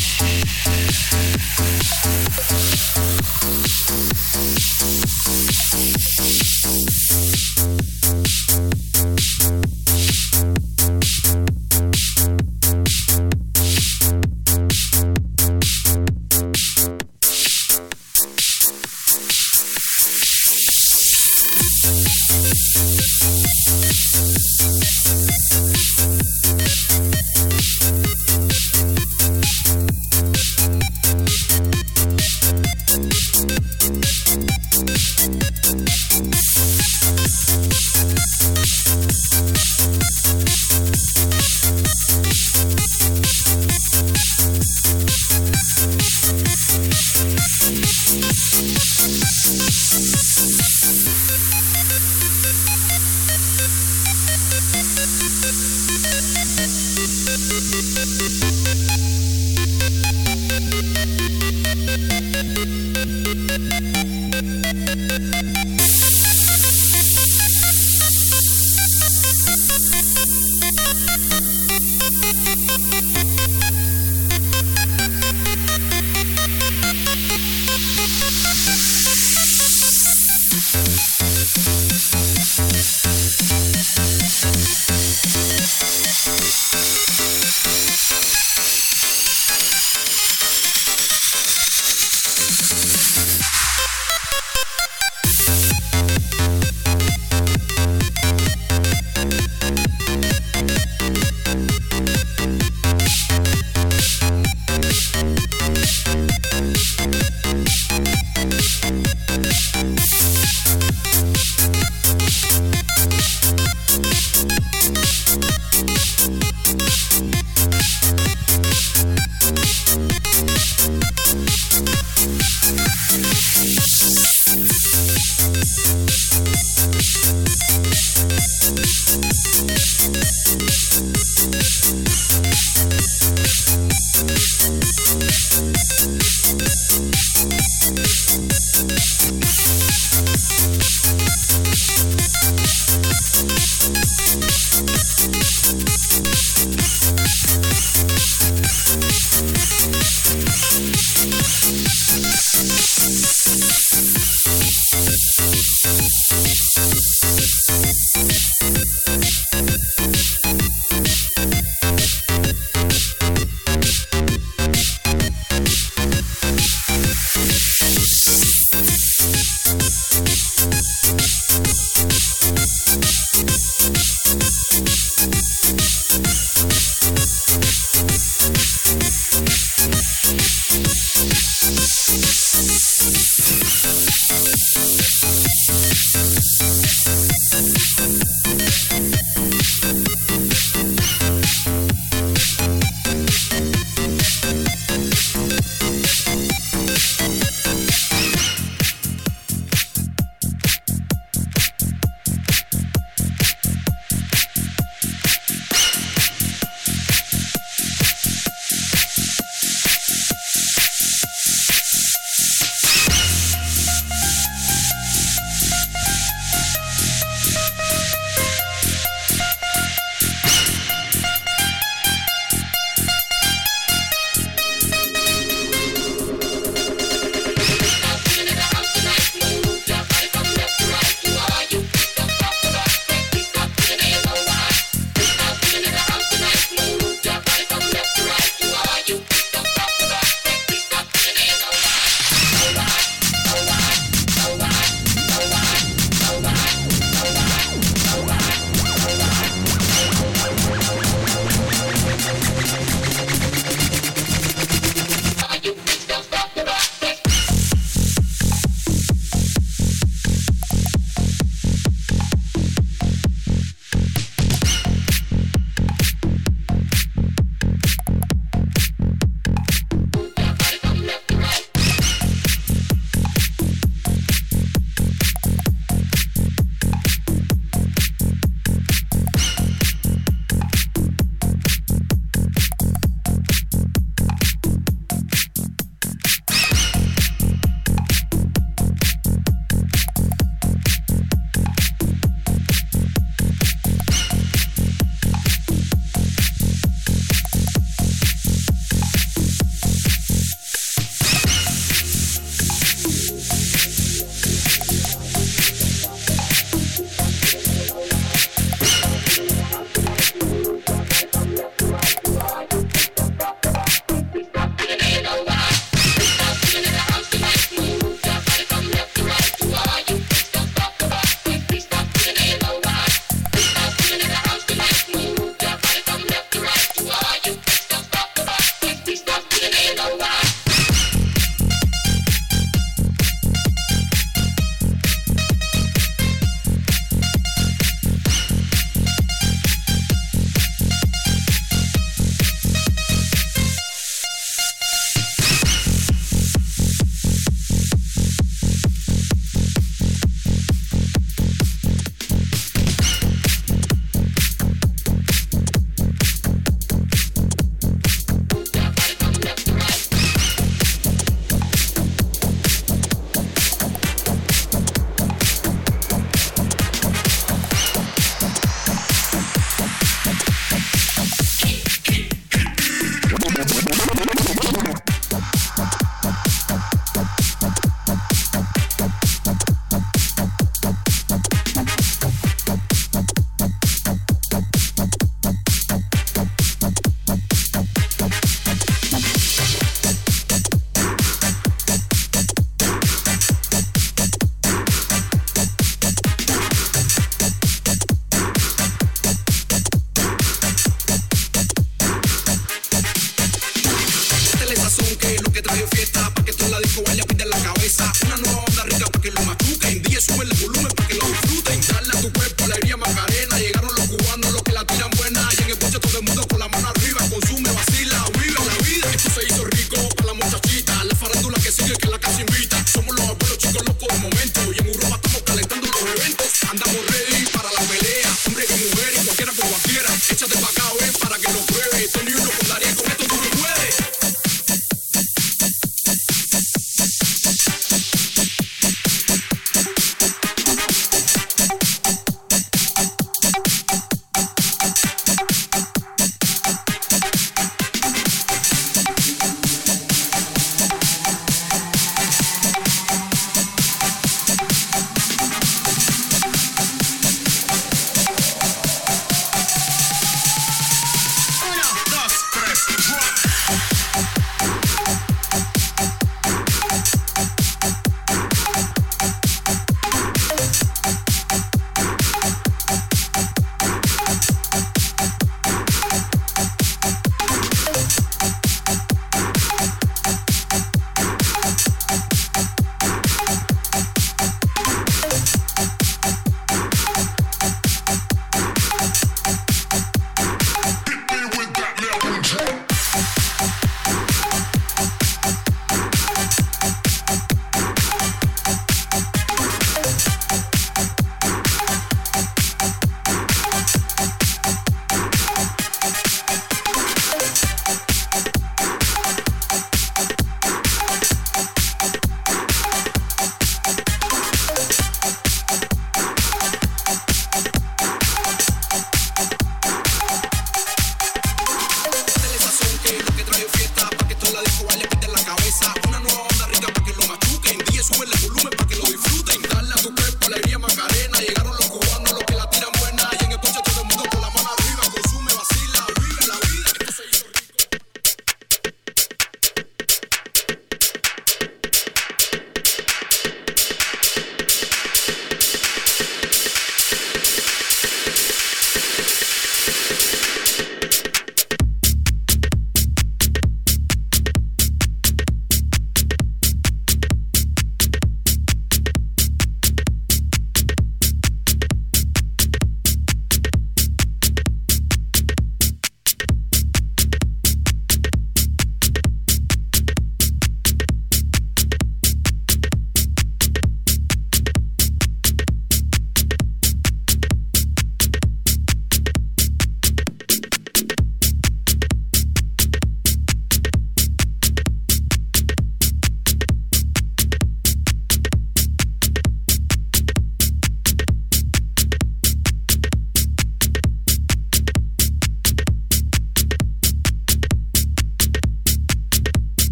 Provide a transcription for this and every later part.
Thank you.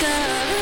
undiscovered.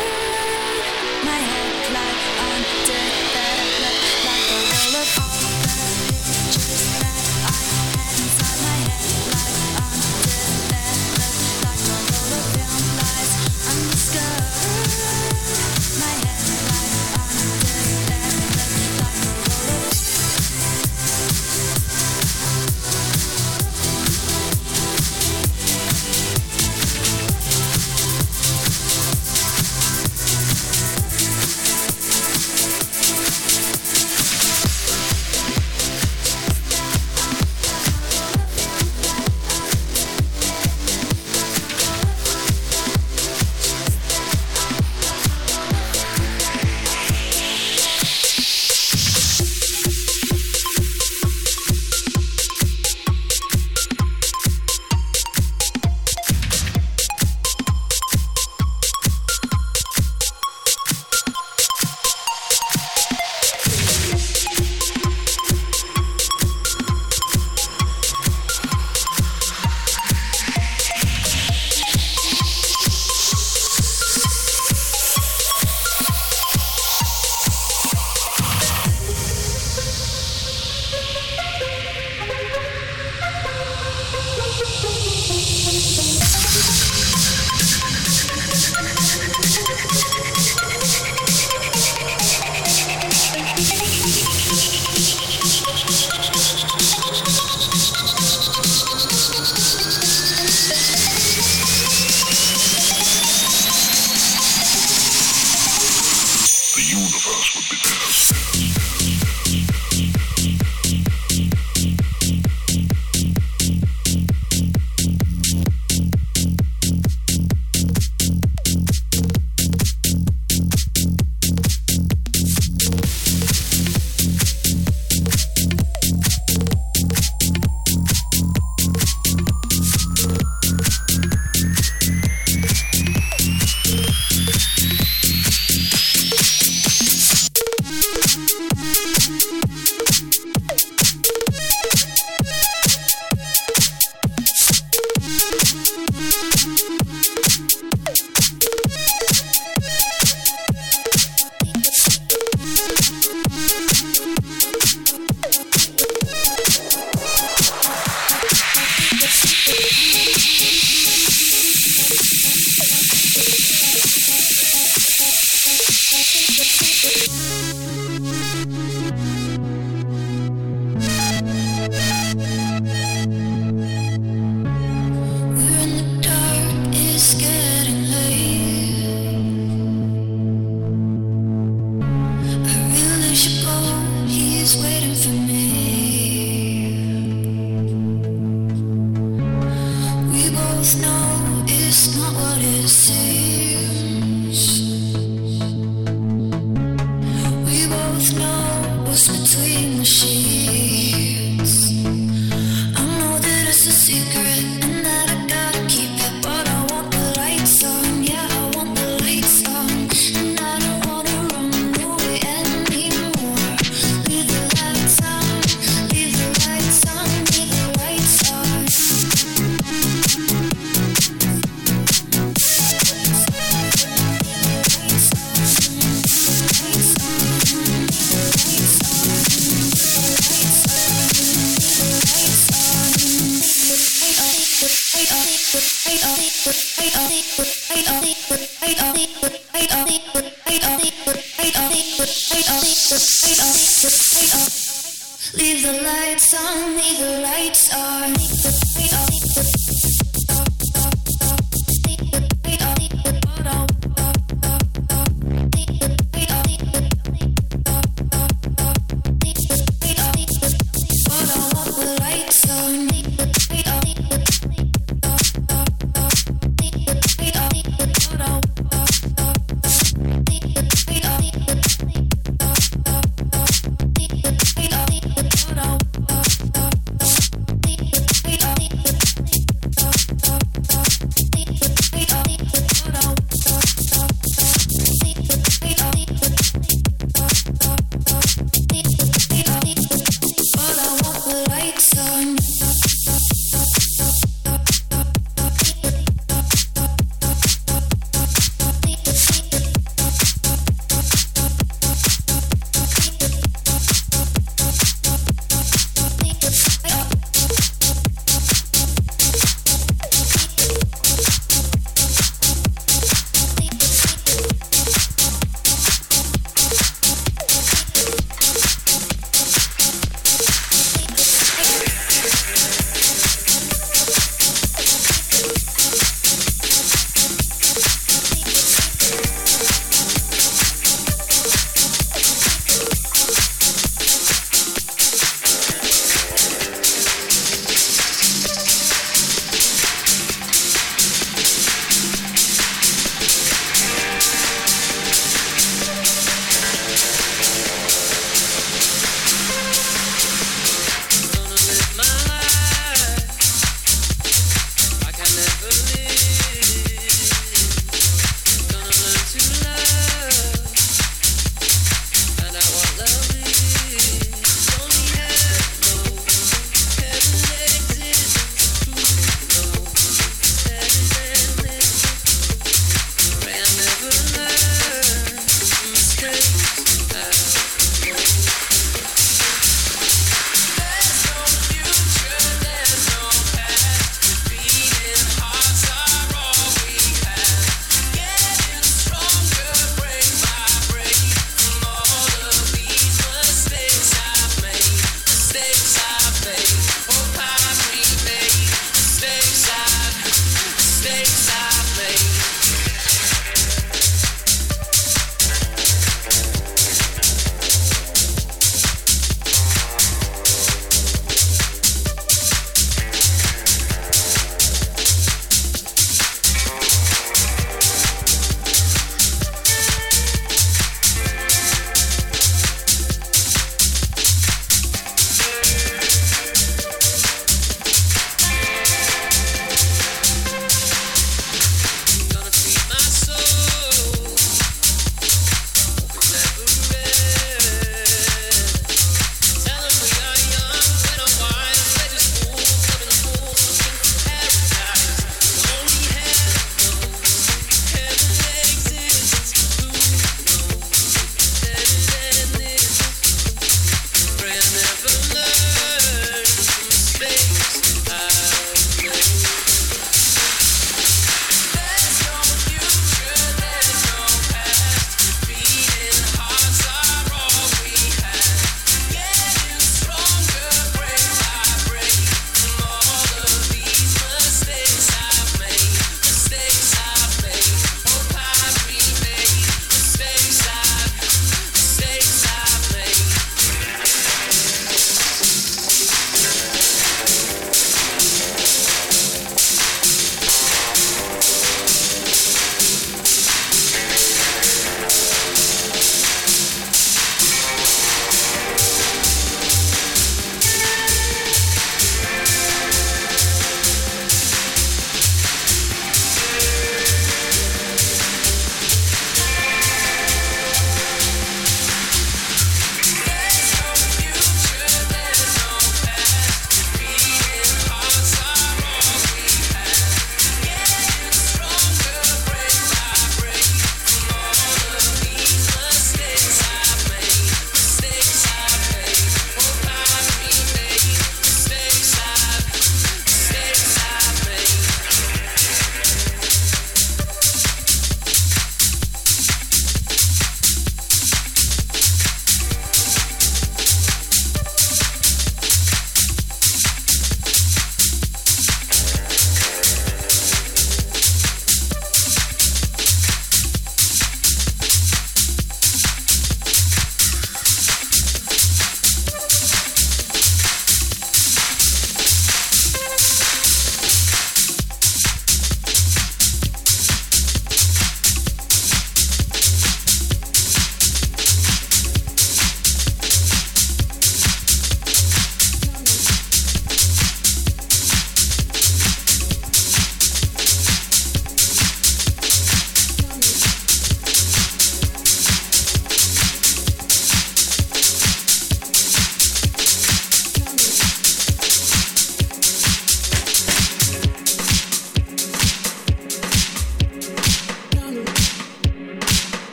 The lights on, leave the lights on.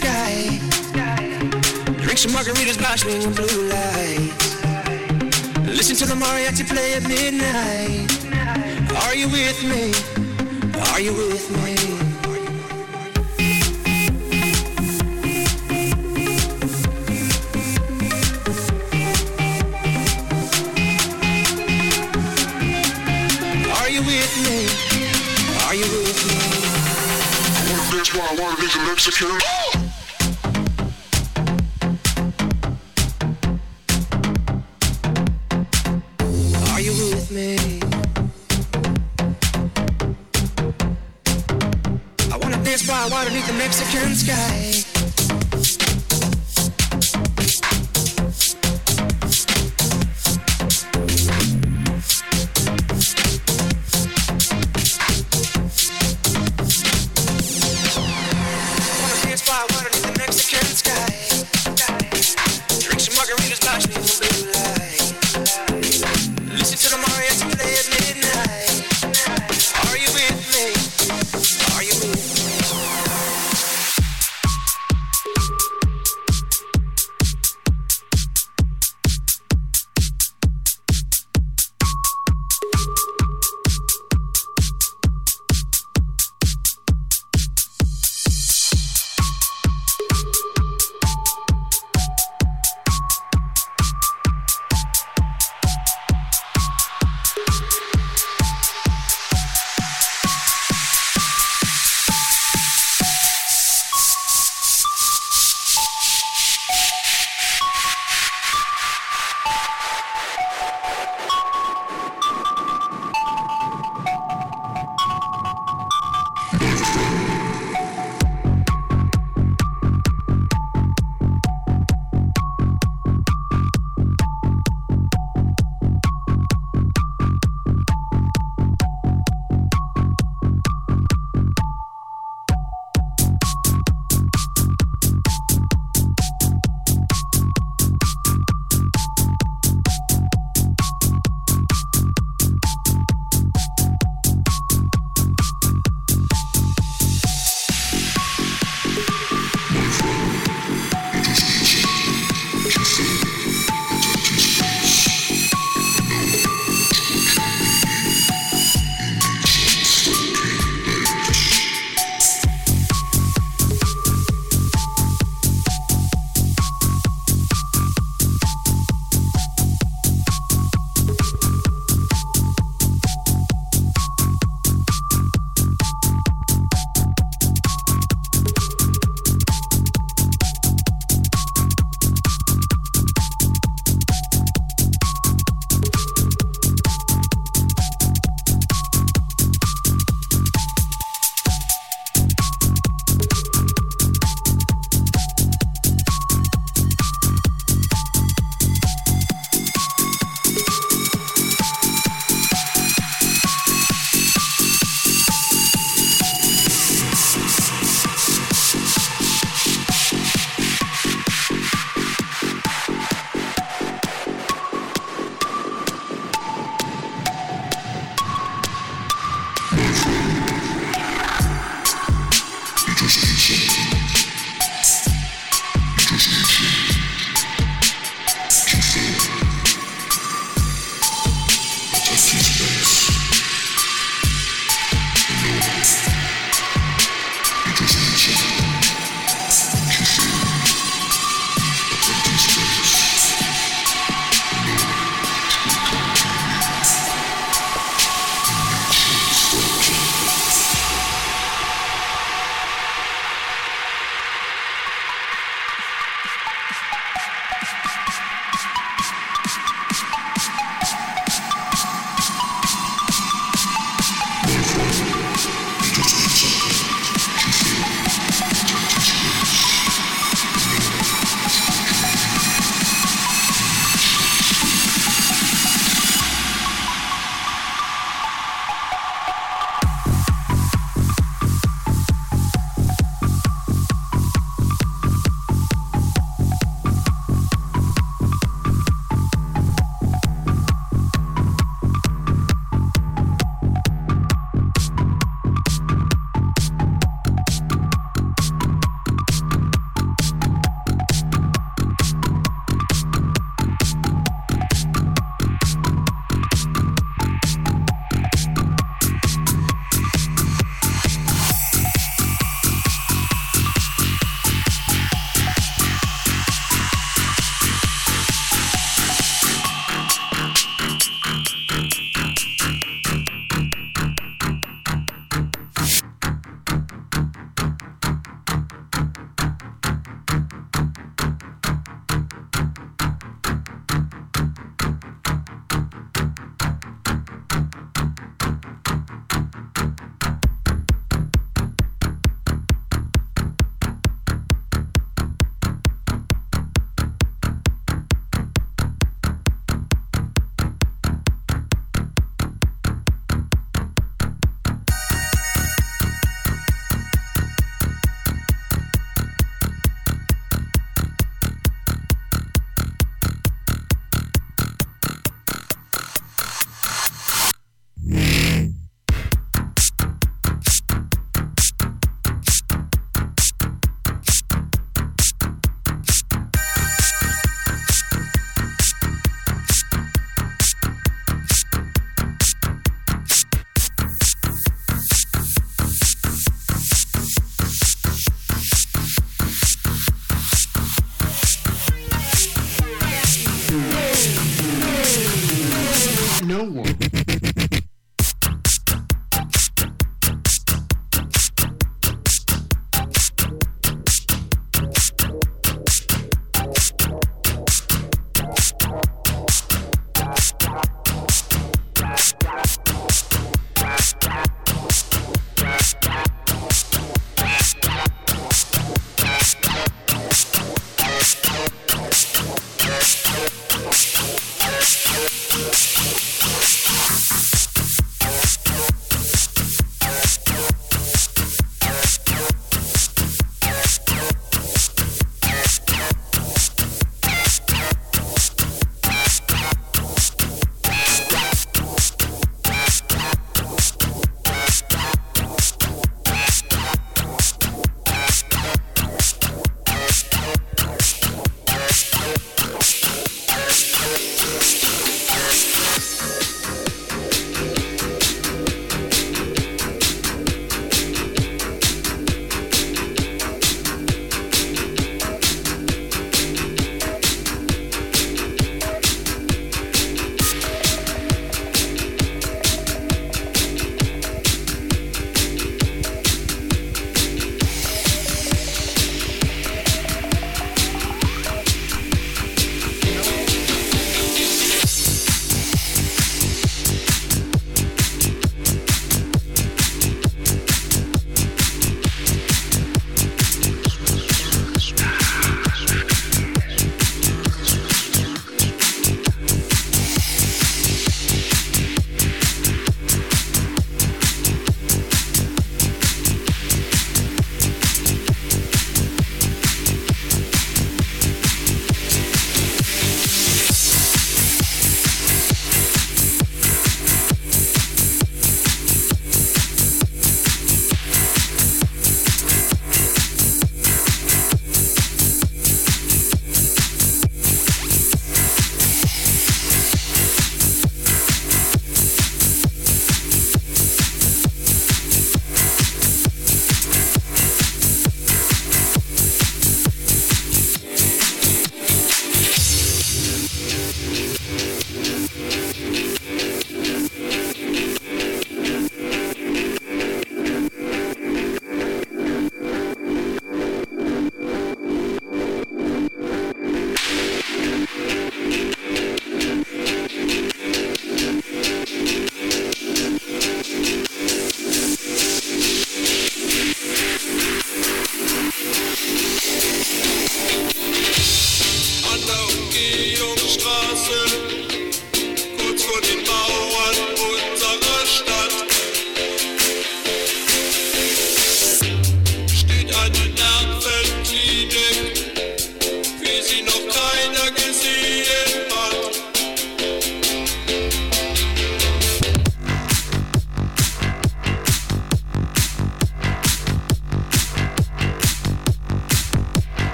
Sky. Drink some margaritas, bashing blue lights. Listen to the mariachi play at midnight. Are you with me? Are you with me? Are you with me? Are you with me? That's why I wanna be a Mexican. Mexican sky.